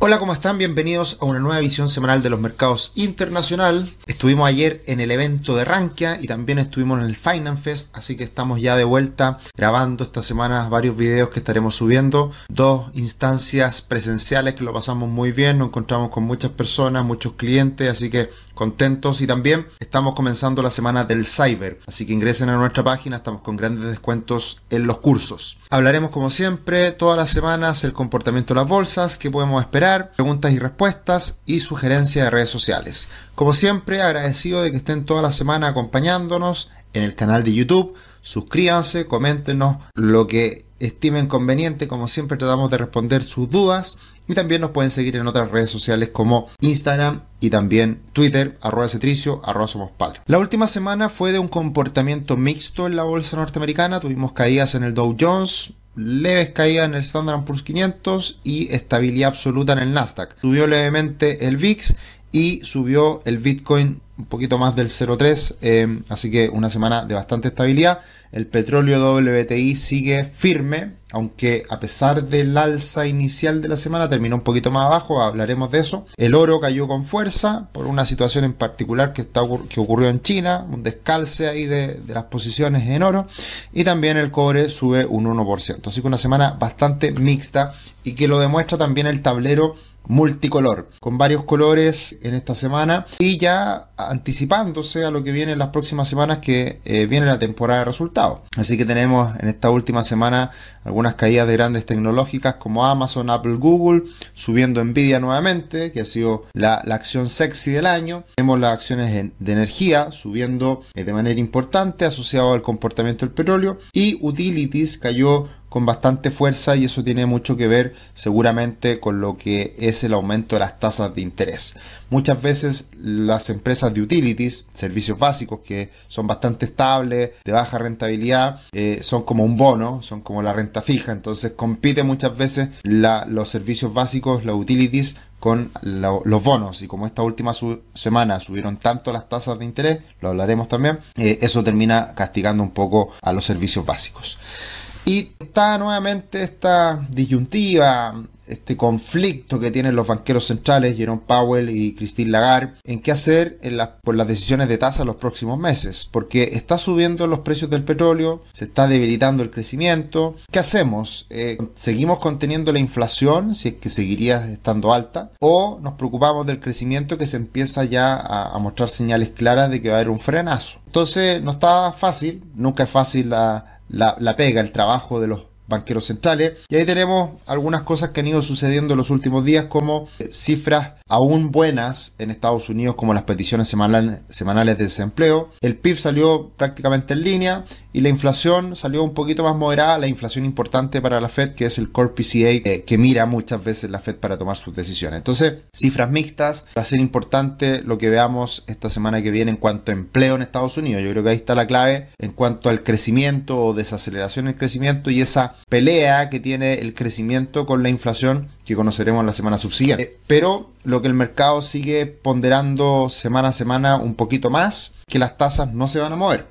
Hola, ¿cómo están? Bienvenidos a una nueva visión semanal de los mercados internacional. Estuvimos ayer en el evento de Rankia y también estuvimos en el Finance Fest, así que estamos ya de vuelta grabando esta semana varios videos que estaremos subiendo. Dos instancias presenciales que lo pasamos muy bien, nos encontramos con muchas personas, muchos clientes, así que contentos y también estamos comenzando la semana del cyber, así que ingresen a nuestra página, estamos con grandes descuentos en los cursos. Hablaremos como siempre todas las semanas el comportamiento de las bolsas, qué podemos esperar, preguntas y respuestas y sugerencias de redes sociales. Como siempre, agradecido de que estén toda la semana acompañándonos en el canal de YouTube. Suscríbanse, coméntenos lo que estimen conveniente, como siempre tratamos de responder sus dudas y también nos pueden seguir en otras redes sociales como Instagram y también Twitter, arroba cetricio, arroba somos padres. La última semana fue de un comportamiento mixto en la bolsa norteamericana. Tuvimos caídas en el Dow Jones, leves caídas en el Standard Poor's 500 y estabilidad absoluta en el Nasdaq. Subió levemente el VIX y subió el Bitcoin un poquito más del 0,3, eh, así que una semana de bastante estabilidad. El petróleo WTI sigue firme, aunque a pesar del alza inicial de la semana terminó un poquito más abajo, hablaremos de eso. El oro cayó con fuerza por una situación en particular que, está, que ocurrió en China, un descalce ahí de, de las posiciones en oro, y también el cobre sube un 1%. Así que una semana bastante mixta y que lo demuestra también el tablero multicolor, con varios colores en esta semana y ya anticipándose a lo que viene en las próximas semanas que eh, viene la temporada de resultados. Así que tenemos en esta última semana algunas caídas de grandes tecnológicas como Amazon, Apple, Google, subiendo Nvidia nuevamente, que ha sido la, acción sexy del año. Tenemos las acciones de energía subiendo eh, de manera importante asociado al comportamiento del petróleo y Utilities cayó con bastante fuerza y eso tiene mucho que ver seguramente con lo que es el aumento de las tasas de interés. Muchas veces las empresas de utilities, servicios básicos que son bastante estables, de baja rentabilidad, eh, son como un bono, son como la renta fija, entonces compite muchas veces los servicios básicos, los utilities con los bonos y como esta última semana subieron tanto las tasas de interés, lo hablaremos también, eh, eso termina castigando un poco a los servicios básicos. Y está nuevamente esta disyuntiva, este conflicto que tienen los banqueros centrales, Jerome Powell y Christine Lagarde, en qué hacer por las decisiones de tasa los próximos meses, porque está subiendo los precios del petróleo, se está debilitando el crecimiento. ¿Qué hacemos? Eh, ¿Seguimos conteniendo la inflación, si es que seguiría estando alta? ¿O nos preocupamos del crecimiento que se empieza ya a, mostrar señales claras de que va a haber un frenazo? Entonces, no está fácil, nunca es fácil la la, pega, el trabajo de los banqueros centrales. Y ahí tenemos algunas cosas que han ido sucediendo en los últimos días, como eh, cifras aún buenas en Estados Unidos, como las peticiones semanales de desempleo. El PIB salió prácticamente en línea y la inflación salió un poquito más moderada, la inflación importante para la Fed, que es el Core PCA, eh, que mira muchas veces la Fed para tomar sus decisiones. Entonces, cifras mixtas, va a ser importante lo que veamos esta semana que viene en cuanto a empleo en Estados Unidos. Yo creo que ahí está la clave en cuanto al crecimiento o desaceleración del crecimiento y esa pelea que tiene el crecimiento con la inflación que conoceremos la semana subsiguiente. Eh, pero lo que el mercado sigue ponderando semana a semana un poquito más, que las tasas no se van a mover.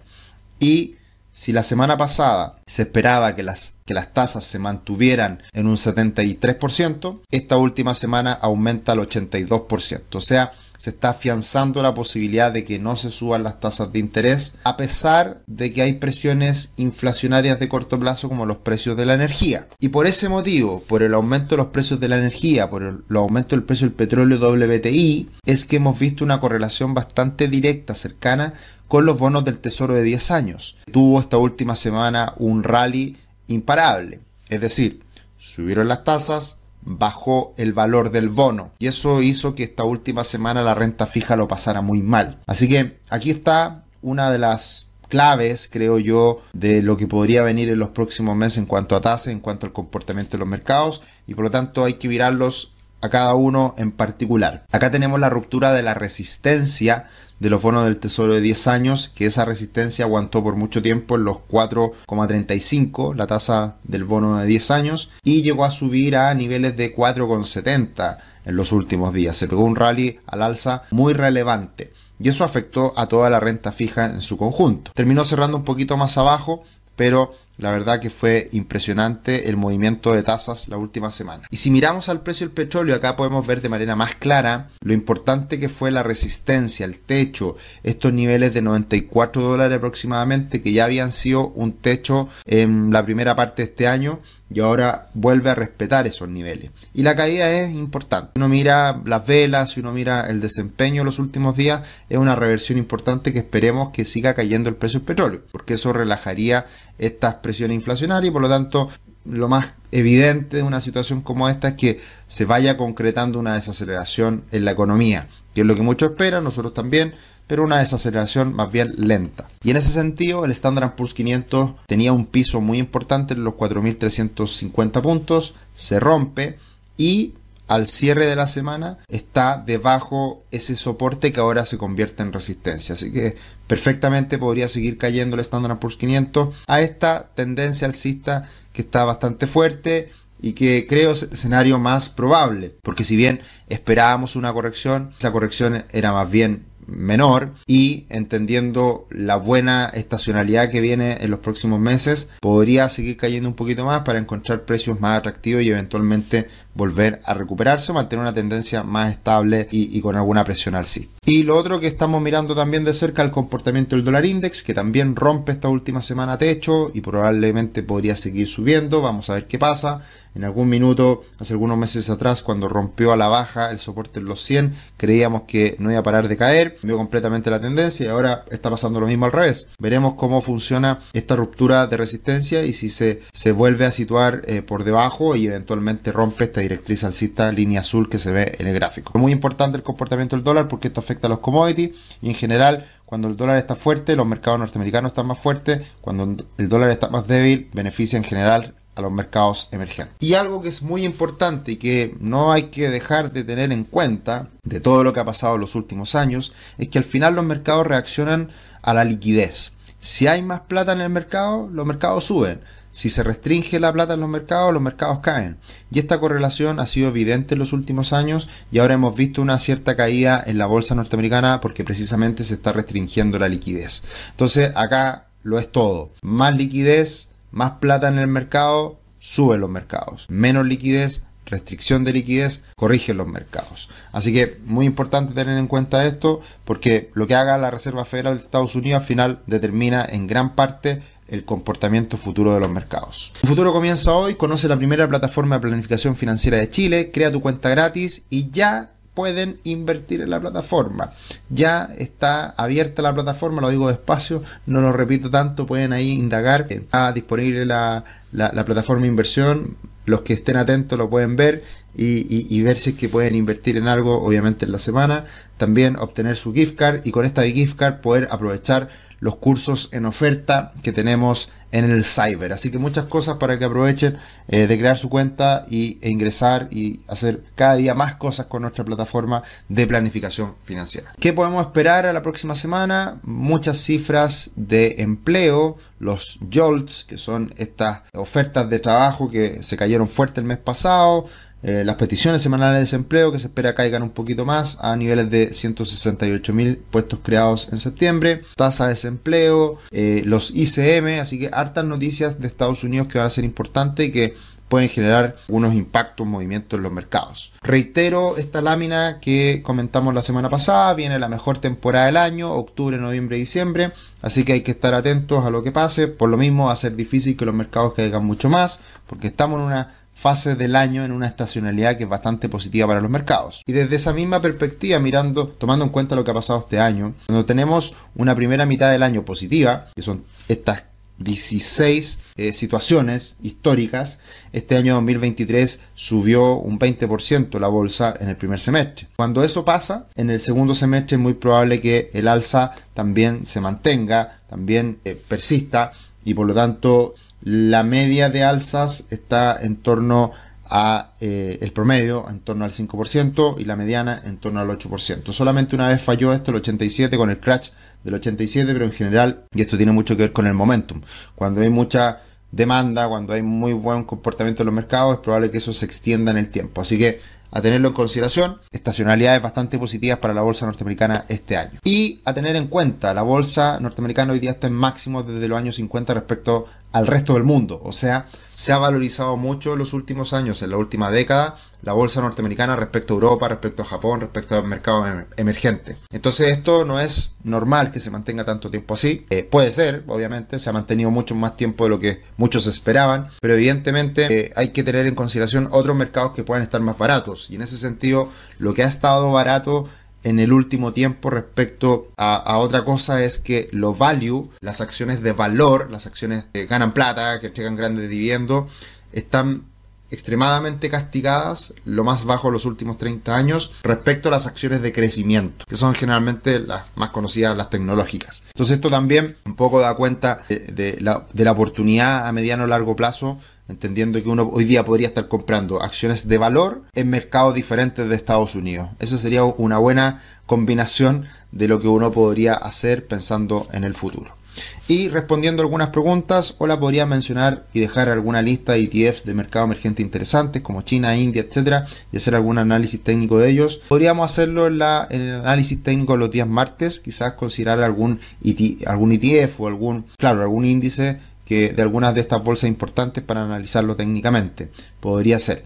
Y si la semana pasada se esperaba que las, que las tasas se mantuvieran en un 73%, esta última semana aumenta al 82%. O sea, se está afianzando la posibilidad de que no se suban las tasas de interés, a pesar de que hay presiones inflacionarias de corto plazo como los precios de la energía. Y por ese motivo, por el aumento de los precios de la energía, por el, aumento del precio del petróleo WTI, es que hemos visto una correlación bastante directa, cercana, con los bonos del Tesoro de 10 años. Tuvo esta última semana un rally imparable, es decir, subieron las tasas, bajó el valor del bono y eso hizo que esta última semana la renta fija lo pasara muy mal. Así que aquí está una de las claves, creo yo, de lo que podría venir en los próximos meses en cuanto a tasas, en cuanto al comportamiento de los mercados y por lo tanto hay que mirarlos a cada uno en particular. Acá tenemos la ruptura de la resistencia de los bonos del tesoro de 10 años, que esa resistencia aguantó por mucho tiempo en los 4,35, la tasa del bono de 10 años, y llegó a subir a niveles de 4,70 en los últimos días. Se pegó un rally al alza muy relevante. Y eso afectó a toda la renta fija en su conjunto. Terminó cerrando un poquito más abajo, pero la verdad que fue impresionante el movimiento de tasas la última semana. Y si miramos al precio del petróleo, acá podemos ver de manera más clara lo importante que fue la resistencia, el techo, estos niveles de 94 dólares aproximadamente, que ya habían sido un techo en la primera parte de este año y ahora vuelve a respetar esos niveles. Y la caída es importante. Uno mira las velas, si uno mira el desempeño los últimos días, es una reversión importante que esperemos que siga cayendo el precio del petróleo, porque eso relajaría estas presiones inflacionarias y por lo tanto lo más evidente de una situación como esta es que se vaya concretando una desaceleración en la economía, que es lo que muchos esperan, nosotros también, pero una desaceleración más bien lenta. Y en ese sentido, el Standard Poor's 500 tenía un piso muy importante en los 4.350 puntos, se rompe y al cierre de la semana está debajo ese soporte que ahora se convierte en resistencia. Así que perfectamente podría seguir cayendo el Standard Poor's 500 a esta tendencia alcista que está bastante fuerte y que creo es el escenario más probable, porque si bien esperábamos una corrección, esa corrección era más bien menor y entendiendo la buena estacionalidad que viene en los próximos meses, podría seguir cayendo un poquito más para encontrar precios más atractivos y eventualmente volver a recuperarse mantener una tendencia más estable y, con alguna presión alcista. Y lo otro que estamos mirando también de cerca el comportamiento del dólar index, que también rompe esta última semana techo y probablemente podría seguir subiendo. Vamos a ver qué pasa. En algún minuto, hace algunos meses atrás, cuando rompió a la baja el soporte en los 100, creíamos que no iba a parar de caer, cambió completamente la tendencia y ahora está pasando lo mismo al revés. Veremos cómo funciona esta ruptura de resistencia y si se, se vuelve a situar eh, por debajo y eventualmente rompe esta directriz alcista línea azul que se ve en el gráfico. Muy importante el comportamiento del dólar porque esto afecta a los commodities y en general cuando el dólar está fuerte los mercados norteamericanos están más fuertes, cuando el dólar está más débil beneficia en general a los mercados emergentes. Y algo que es muy importante y que no hay que dejar de tener en cuenta de todo lo que ha pasado en los últimos años es que al final los mercados reaccionan a la liquidez. Si hay más plata en el mercado, los mercados suben. Si se restringe la plata en los mercados, los mercados caen. Y esta correlación ha sido evidente en los últimos años y ahora hemos visto una cierta caída en la bolsa norteamericana porque precisamente se está restringiendo la liquidez. Entonces acá lo es todo. Más liquidez, más plata en el mercado, suben los mercados. Menos liquidez, restricción de liquidez, corrigen los mercados. Así que muy importante tener en cuenta esto porque lo que haga la Reserva Federal de Estados Unidos al final determina en gran parte el comportamiento futuro de los mercados. El futuro comienza hoy, conoce la primera plataforma de planificación financiera de Chile, crea tu cuenta gratis y ya pueden invertir en la plataforma. Ya está abierta la plataforma, lo digo despacio, no lo repito tanto, pueden ahí indagar. Está disponible la, plataforma de inversión, los que estén atentos lo pueden ver y, ver si es que pueden invertir en algo, obviamente en la semana. También obtener su gift card y con esta gift card poder aprovechar los cursos en oferta que tenemos en el cyber. Así que muchas cosas para que aprovechen eh, de crear su cuenta y, e ingresar y hacer cada día más cosas con nuestra plataforma de planificación financiera. ¿Qué podemos esperar a la próxima semana? Muchas cifras de empleo, los JOLTS, que son estas ofertas de trabajo que se cayeron fuerte el mes pasado, eh, las peticiones semanales de desempleo que se espera caigan un poquito más a niveles de 168 mil puestos creados en septiembre, tasa de desempleo, eh, los ICM, así que hartas noticias de Estados Unidos que van a ser importantes y que pueden generar unos impactos, movimientos en los mercados. Reitero esta lámina que comentamos la semana pasada, viene la mejor temporada del año, octubre, noviembre, diciembre, así que hay que estar atentos a lo que pase, por lo mismo va a ser difícil que los mercados caigan mucho más, porque estamos en una fase del año en una estacionalidad que es bastante positiva para los mercados. Y desde esa misma perspectiva, mirando, tomando en cuenta lo que ha pasado este año, cuando tenemos una primera mitad del año positiva, que son estas 16 eh, situaciones históricas, este año 2023 subió un 20% la bolsa en el primer semestre. Cuando eso pasa, en el segundo semestre es muy probable que el alza también se mantenga, también eh, persista y por lo tanto la media de alzas está en torno a eh, el promedio en torno al 5% y la mediana en torno al 8%. Solamente una vez falló esto el 87 con el crash del 87, pero en general, y esto tiene mucho que ver con el momentum, cuando hay mucha demanda, cuando hay muy buen comportamiento en los mercados, es probable que eso se extienda en el tiempo. Así que a tenerlo en consideración, estacionalidades bastante positivas para la bolsa norteamericana este año. Y a tener en cuenta, la bolsa norteamericana hoy día está en máximo desde los años 50 respecto al resto del mundo. O sea, se ha valorizado mucho en los últimos años, en la última década, la bolsa norteamericana respecto a Europa, respecto a Japón, respecto al mercado em, emergente. Entonces esto no es normal que se mantenga tanto tiempo así. Eh, puede ser, obviamente, se ha mantenido mucho más tiempo de lo que muchos esperaban, pero evidentemente eh, hay que tener en consideración otros mercados que puedan estar más baratos. Y en ese sentido, lo que ha estado barato en el último tiempo respecto a, otra cosa es que los value, las acciones de valor, las acciones que ganan plata, que llegan grandes dividendos, están extremadamente castigadas, lo más bajo en los últimos 30 años, respecto a las acciones de crecimiento, que son generalmente las más conocidas, las tecnológicas. Entonces esto también un poco da cuenta de, la, de la oportunidad a mediano o largo plazo entendiendo que uno hoy día podría estar comprando acciones de valor en mercados diferentes de Estados Unidos. Esa sería una buena combinación de lo que uno podría hacer pensando en el futuro. Y respondiendo algunas preguntas, hola, podría mencionar y dejar alguna lista de ETFs de mercado emergente interesantes como China, India, etcétera, y hacer algún análisis técnico de ellos. Podríamos hacerlo en, la, en el análisis técnico los días martes, quizás considerar algún, algún ETF o algún, claro, algún índice que de algunas de estas bolsas importantes para analizarlo técnicamente. Podría ser.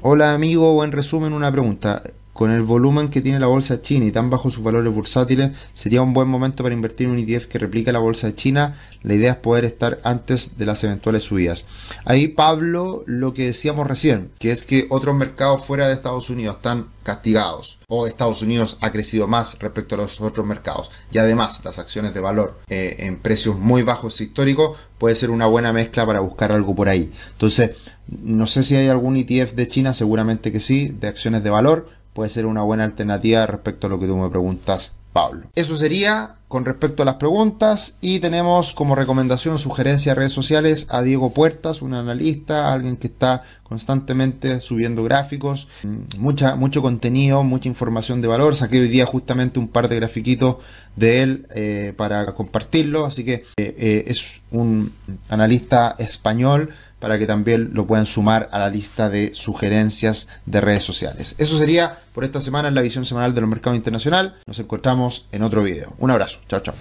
Hola amigo, o en resumen una pregunta. Con el volumen que tiene la bolsa China y tan bajo sus valores bursátiles, sería un buen momento para invertir en un ETF que replique la bolsa de China. La idea es poder estar antes de las eventuales subidas. Ahí, Pablo, lo que decíamos recién, que es que otros mercados fuera de Estados Unidos están castigados o Estados Unidos ha crecido más respecto a los otros mercados y además las acciones de valor eh, en precios muy bajos históricos puede ser una buena mezcla para buscar algo por ahí. Entonces, no sé si hay algún ETF de China, seguramente que sí, de acciones de valor puede ser una buena alternativa respecto a lo que tú me preguntas, Pablo. Eso sería con respecto a las preguntas y tenemos como recomendación, sugerencia redes sociales a Diego Puertas, un analista, alguien que está constantemente subiendo gráficos, mm, mucha, mucho contenido, mucha información de valor. Saqué hoy día justamente un par de grafiquitos de él eh, para compartirlo, así que eh, eh, es un analista español para que también lo puedan sumar a la lista de sugerencias de redes sociales. Eso sería por esta semana en la visión semanal de los mercados internacional. Nos encontramos en otro video. Un abrazo. Chao, chao.